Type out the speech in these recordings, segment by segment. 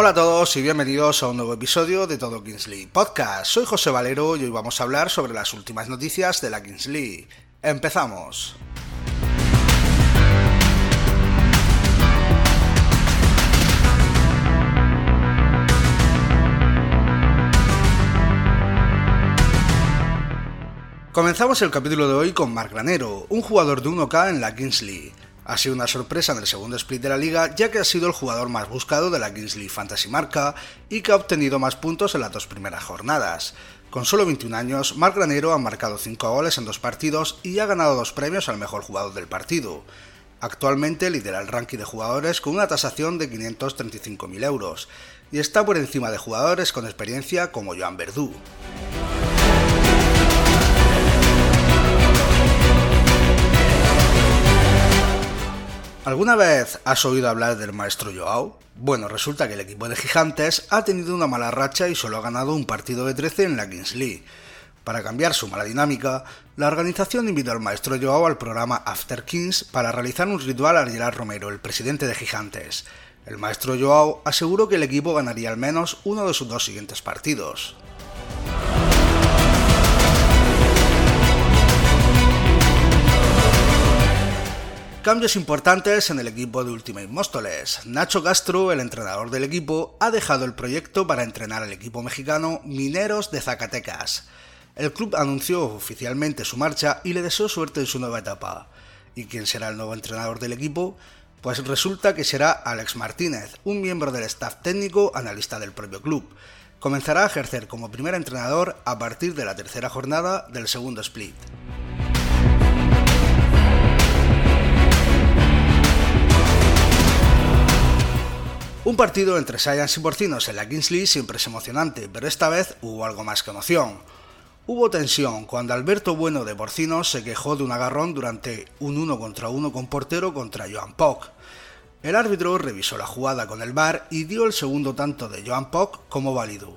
Hola a todos y bienvenidos a un nuevo episodio de Todo Kingsley Podcast. Soy José Valero y hoy vamos a hablar sobre las últimas noticias de la Kingsley. Empezamos. Comenzamos el capítulo de hoy con Mark Granero, un jugador de 1K en la Kingsley. Ha sido una sorpresa en el segundo split de la liga, ya que ha sido el jugador más buscado de la Kingsley Fantasy Marca y que ha obtenido más puntos en las dos primeras jornadas. Con solo 21 años, Mark Granero ha marcado 5 goles en dos partidos y ha ganado dos premios al mejor jugador del partido. Actualmente lidera el ranking de jugadores con una tasación de 535.000 euros y está por encima de jugadores con experiencia como Joan Verdú. ¿Alguna vez has oído hablar del maestro Joao? Bueno, resulta que el equipo de Gigantes ha tenido una mala racha y solo ha ganado un partido de 13 en la Kings League. Para cambiar su mala dinámica, la organización invitó al maestro Joao al programa After Kings para realizar un ritual a Gerard Romero, el presidente de Gigantes. El maestro Joao aseguró que el equipo ganaría al menos uno de sus dos siguientes partidos. Cambios importantes en el equipo de Ultimate Móstoles. Nacho Castro, el entrenador del equipo, ha dejado el proyecto para entrenar al equipo mexicano Mineros de Zacatecas. El club anunció oficialmente su marcha y le deseó suerte en su nueva etapa. ¿Y quién será el nuevo entrenador del equipo? Pues resulta que será Alex Martínez, un miembro del staff técnico analista del propio club. Comenzará a ejercer como primer entrenador a partir de la tercera jornada del segundo split. Un partido entre Science y Porcinos en la Kingsley siempre es emocionante, pero esta vez hubo algo más que emoción. Hubo tensión cuando Alberto Bueno de Porcinos se quejó de un agarrón durante un uno contra uno con portero contra Joan Poc. El árbitro revisó la jugada con el VAR y dio el segundo tanto de Joan Poc como válido.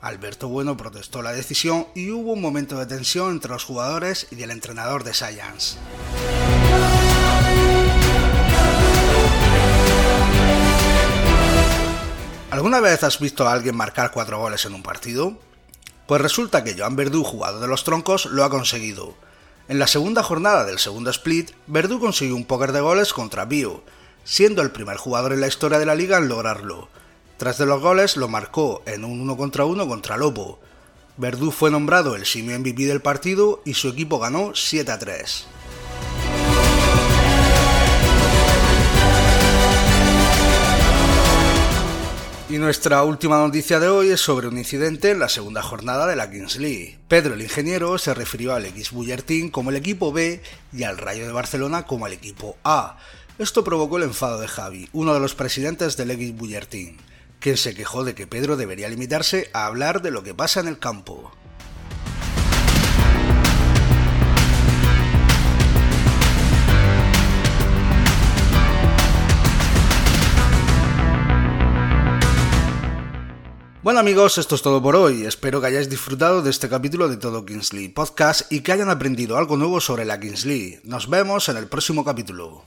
Alberto Bueno protestó la decisión y hubo un momento de tensión entre los jugadores y el entrenador de Science. ¿Alguna vez has visto a alguien marcar cuatro goles en un partido? Pues resulta que Joan Verdú, jugador de los troncos, lo ha conseguido. En la segunda jornada del segundo split, Verdú consiguió un póker de goles contra Bio, siendo el primer jugador en la historia de la liga en lograrlo. Tras de los goles lo marcó en un 1 contra 1 contra Lobo. Verdú fue nombrado el simio MVP del partido y su equipo ganó 7 a 3. Y nuestra última noticia de hoy es sobre un incidente en la segunda jornada de la Kings League. Pedro el ingeniero se refirió al X Buller Team como el equipo B y al Rayo de Barcelona como el equipo A. Esto provocó el enfado de Javi, uno de los presidentes del X Buller Team, quien se quejó de que Pedro debería limitarse a hablar de lo que pasa en el campo. Bueno amigos, esto es todo por hoy. Espero que hayáis disfrutado de este capítulo de Todo Kingsley Podcast y que hayan aprendido algo nuevo sobre la Kingsley. Nos vemos en el próximo capítulo.